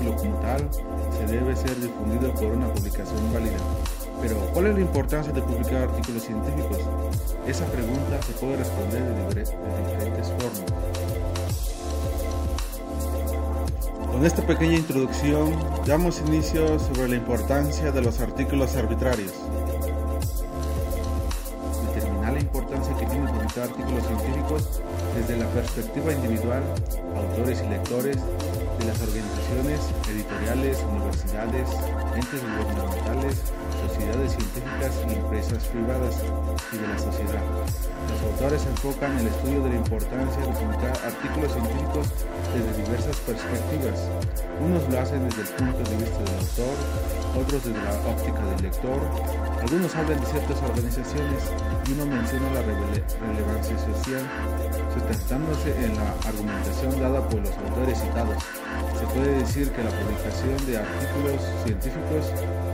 artículo como tal, se debe ser difundido por una publicación válida. Pero, ¿cuál es la importancia de publicar artículos científicos? Esa pregunta se puede responder de, diferentes formas. Con esta pequeña introducción, damos inicio sobre la importancia de los artículos arbitrarios. Determinar la importancia que tiene artículos científicos desde la perspectiva individual, autores y lectores, de las organizaciones editoriales, universidades, entes gubernamentales, sociedades científicas y empresas privadas y de la sociedad. Los autores enfocan el estudio de la importancia de publicar artículos científicos desde diversas perspectivas. Unos lo hacen desde el punto de vista del autor, otros desde la óptica del lector, algunos hablan de ciertas organizaciones y uno menciona la relevancia social, sustentándose en la argumentación dada por los autores citados. Se puede decir que la publicación de artículos científicos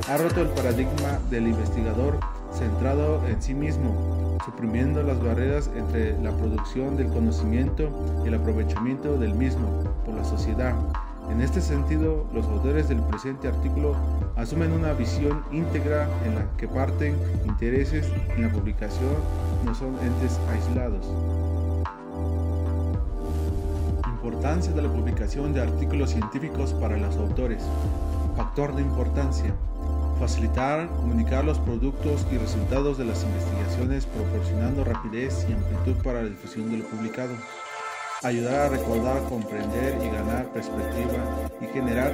ha roto el paradigma del investigador centrado en sí mismo, suprimiendo las barreras entre la producción del conocimiento y el aprovechamiento del mismo por la sociedad. En este sentido, los autores del presente artículo asumen una visión íntegra en la que parten intereses en la publicación no son entes aislados. Importancia de la publicación de artículos científicos para los autores. Factor de importancia. Facilitar, comunicar los productos y resultados de las investigaciones proporcionando rapidez y amplitud para la difusión de lo publicado. Ayudar a recordar, comprender y ganar perspectiva y generar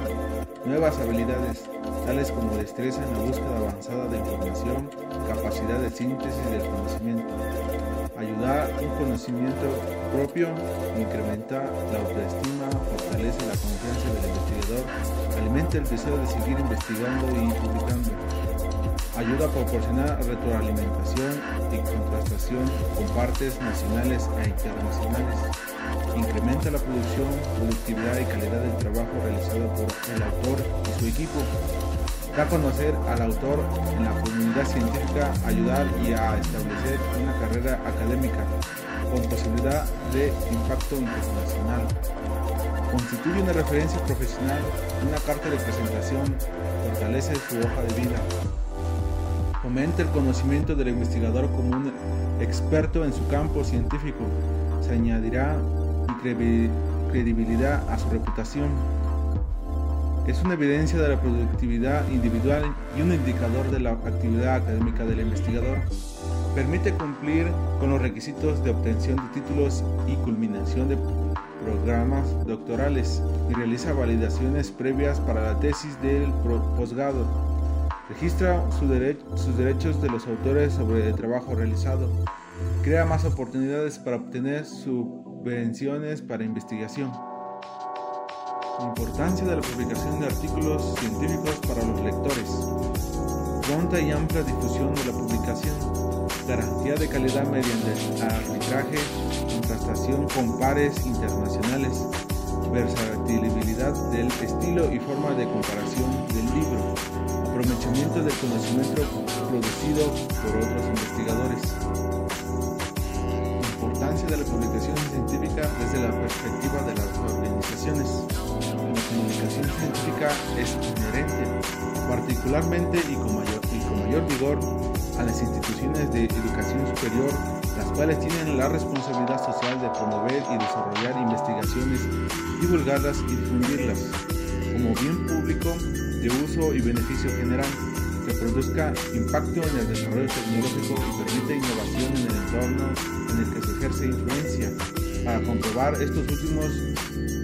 nuevas habilidades, tales como destreza en la búsqueda avanzada de información, capacidad de síntesis del conocimiento. Ayudar un conocimiento propio incrementa la autoestima, fortalece la confianza del investigador, alimenta el deseo de seguir investigando y publicando. Ayuda a proporcionar retroalimentación y contrastación con partes nacionales e internacionales. Incrementa la producción, productividad y calidad del trabajo realizado por el autor y su equipo. Da a conocer al autor en la comunidad científica, ayudar y a establecer una carrera académica con posibilidad de impacto internacional. Constituye una referencia profesional, una carta de presentación, fortalece su hoja de vida. Fomenta el conocimiento del investigador como un experto en su campo científico. Se añadirá credibilidad a su reputación. Es una evidencia de la productividad individual y un indicador de la actividad académica del investigador. Permite cumplir con los requisitos de obtención de títulos y culminación de programas doctorales y realiza validaciones previas para la tesis del posgrado. Registra sus derechos de los autores sobre el trabajo realizado. Crea más oportunidades para obtener subvenciones para investigación. Importancia de la publicación de artículos científicos para los lectores. Pronta y amplia difusión de la publicación garantía de calidad mediante arbitraje, contrastación con pares internacionales, versatilidad del estilo y forma de comparación del libro, aprovechamiento del conocimiento producido por otros investigadores. Importancia de la publicación científica desde la perspectiva de las organizaciones. La comunicación científica es inherente, particularmente y con mayor, y con mayor vigor a las instituciones de educación superior, las cuales tienen la responsabilidad social de promover y desarrollar investigaciones, divulgarlas y difundirlas como bien público de uso y beneficio general, que produzca impacto en el desarrollo tecnológico y permita innovación en el entorno en el que se ejerce influencia. Para comprobar estos últimos,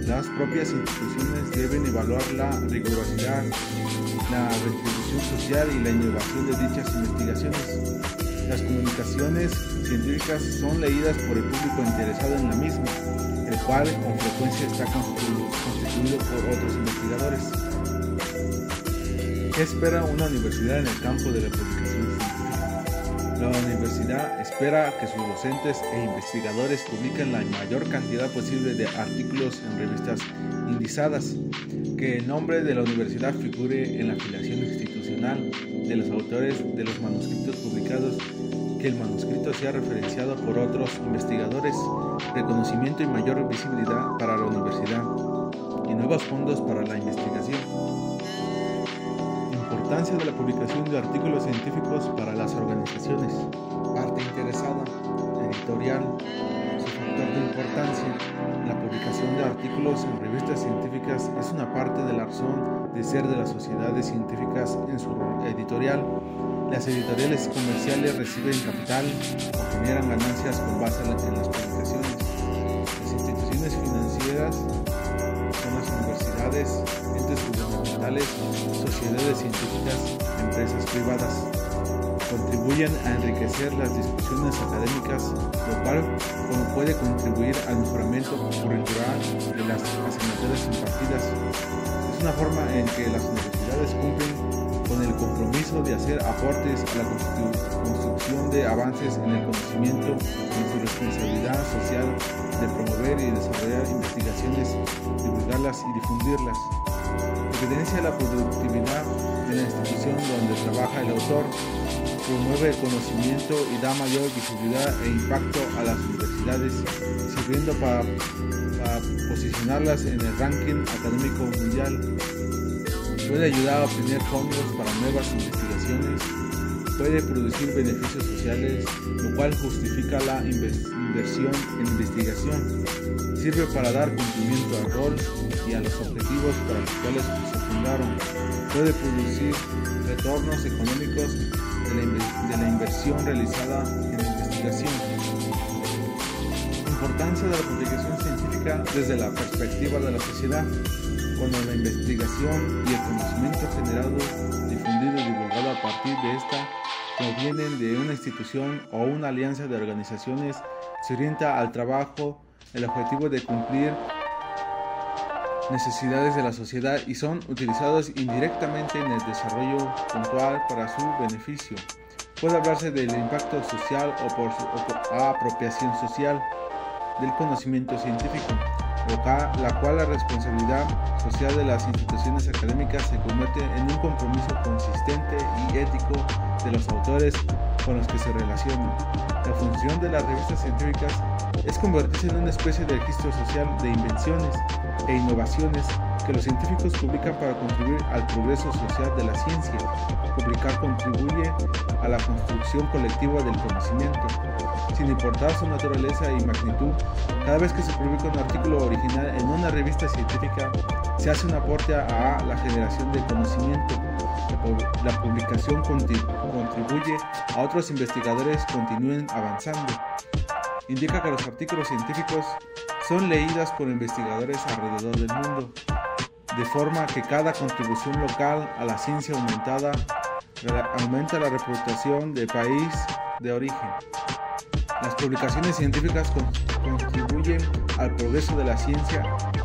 las propias instituciones deben evaluar la rigurosidad, la retribución social y la innovación de dichas investigaciones. Las comunicaciones científicas son leídas por el público interesado en la misma, el cual con frecuencia está constituido por otros investigadores. ¿Qué espera una universidad en el campo de la publicación? La universidad espera que sus docentes e investigadores publiquen la mayor cantidad posible de artículos en revistas indizadas que el nombre de la universidad figure en la afiliación institucional de los autores de los manuscritos publicados que el manuscrito sea referenciado por otros investigadores, reconocimiento y mayor visibilidad para la universidad y nuevos fondos para la investigación. Importancia de la publicación de artículos científicos para las organizaciones. Parte interesada. Editorial. Su factor de importancia. La publicación de artículos en revistas científicas es una parte de la razón de ser de las sociedades científicas en su editorial. Las editoriales comerciales reciben capital o generan ganancias con base en las publicaciones. Las instituciones financieras son las universidades, entes gubernamentales, sociedades científicas, empresas privadas. Contribuyen a enriquecer las discusiones académicas, lo cual puede contribuir al mejoramiento curricular de las asignaturas impartidas. Es una forma en que las universidades cumplen con el compromiso de hacer aportes a la construcción de avances en el conocimiento en su responsabilidad social de promover y desarrollar investigaciones, divulgarlas y difundirlas. Evidencia la productividad de la institución donde trabaja el autor, promueve el conocimiento y da mayor visibilidad e impacto a las universidades, sirviendo para, posicionarlas en el ranking académico mundial. Puede ayudar a obtener fondos para nuevas investigaciones, puede producir beneficios sociales, lo cual justifica la inversión en investigación. Sirve para dar cumplimiento al rol y a los objetivos para los cuales se fundaron. Puede producir retornos económicos de la, inversión realizada en investigación. Importancia de la publicación científica desde la perspectiva de la sociedad. Cuando la investigación y el conocimiento generado, difundido y divulgado a partir de esta provienen de una institución o una alianza de organizaciones, se orienta al trabajo, el objetivo de cumplir necesidades de la sociedad y son utilizados indirectamente en el desarrollo puntual para su beneficio. Puede hablarse del impacto social o por, apropiación social del conocimiento científico, la cual la responsabilidad social de las instituciones académicas se convierte en un compromiso consistente y ético de los autores con los que se relacionan. La función de las revistas científicas es convertirse en una especie de registro social de invenciones e innovaciones que los científicos publican para contribuir al progreso social de la ciencia. Publicar contribuye a la construcción colectiva del conocimiento. Sin importar su naturaleza y magnitud, cada vez que se publica un artículo original en una revista científica, se hace un aporte a la generación de conocimiento. La publicación contribuye a otros investigadores continúen avanzando. Indica que los artículos científicos son leídas por investigadores alrededor del mundo, de forma que cada contribución local a la ciencia aumentada aumenta la reputación del país de origen. Las publicaciones científicas contribuyen al progreso de la ciencia,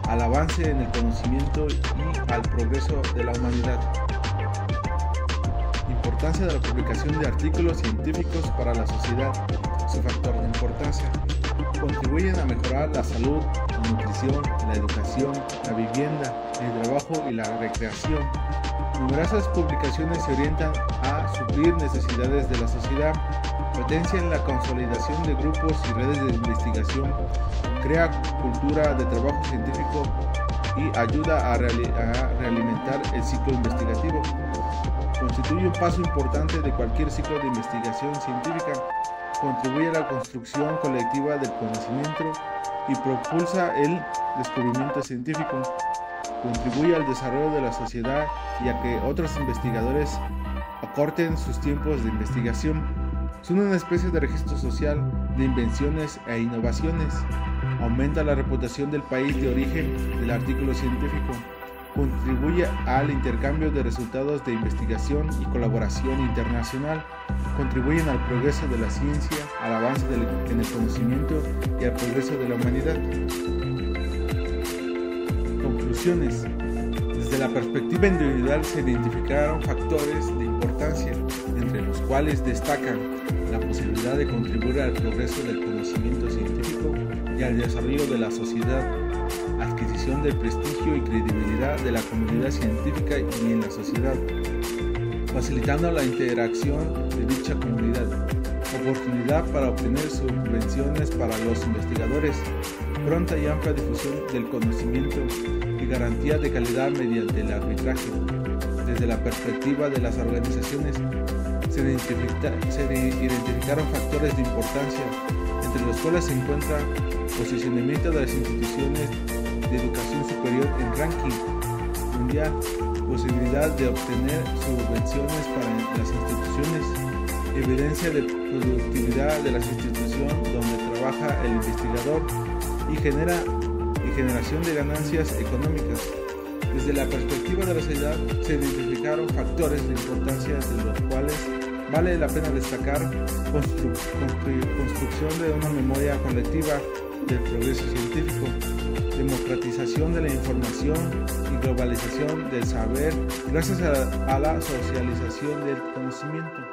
al avance en el conocimiento y al progreso de la humanidad. Importancia de la publicación de artículos científicos para la sociedad, su factor de importancia contribuyen a mejorar la salud, la nutrición, la educación, la vivienda, el trabajo y la recreación. Numerosas publicaciones se orientan a suplir necesidades de la sociedad, potencian la consolidación de grupos y redes de investigación, crea cultura de trabajo científico y ayuda a, realimentar el ciclo investigativo. Constituye un paso importante de cualquier ciclo de investigación científica contribuye a la construcción colectiva del conocimiento y propulsa el descubrimiento científico, contribuye al desarrollo de la sociedad y a que otros investigadores acorten sus tiempos de investigación. Son una especie de registro social de invenciones e innovaciones. Aumenta la reputación del país de origen del artículo científico contribuye al intercambio de resultados de investigación y colaboración internacional, contribuyen al progreso de la ciencia, al avance en el conocimiento y al progreso de la humanidad. Desde la perspectiva individual se identificaron factores de importancia, entre los cuales destacan la posibilidad de contribuir al progreso del conocimiento científico y al desarrollo de la sociedad adquisición del prestigio y credibilidad de la comunidad científica y en la sociedad, facilitando la interacción de dicha comunidad, oportunidad para obtener subvenciones para los investigadores, pronta y amplia difusión del conocimiento y garantía de calidad mediante el arbitraje. Desde la perspectiva de las organizaciones, se, identificaron factores de importancia, entre los cuales se encuentra posicionamiento de las instituciones de educación superior en ranking mundial, posibilidad de obtener subvenciones para las instituciones, evidencia de productividad de las instituciones donde trabaja el investigador y, genera, y generación de ganancias económicas. Desde la perspectiva de la sociedad se identificaron factores de importancia de los cuales vale la pena destacar construcción de una memoria colectiva del progreso científico, democratización de la información y globalización del saber gracias a, a la socialización del conocimiento.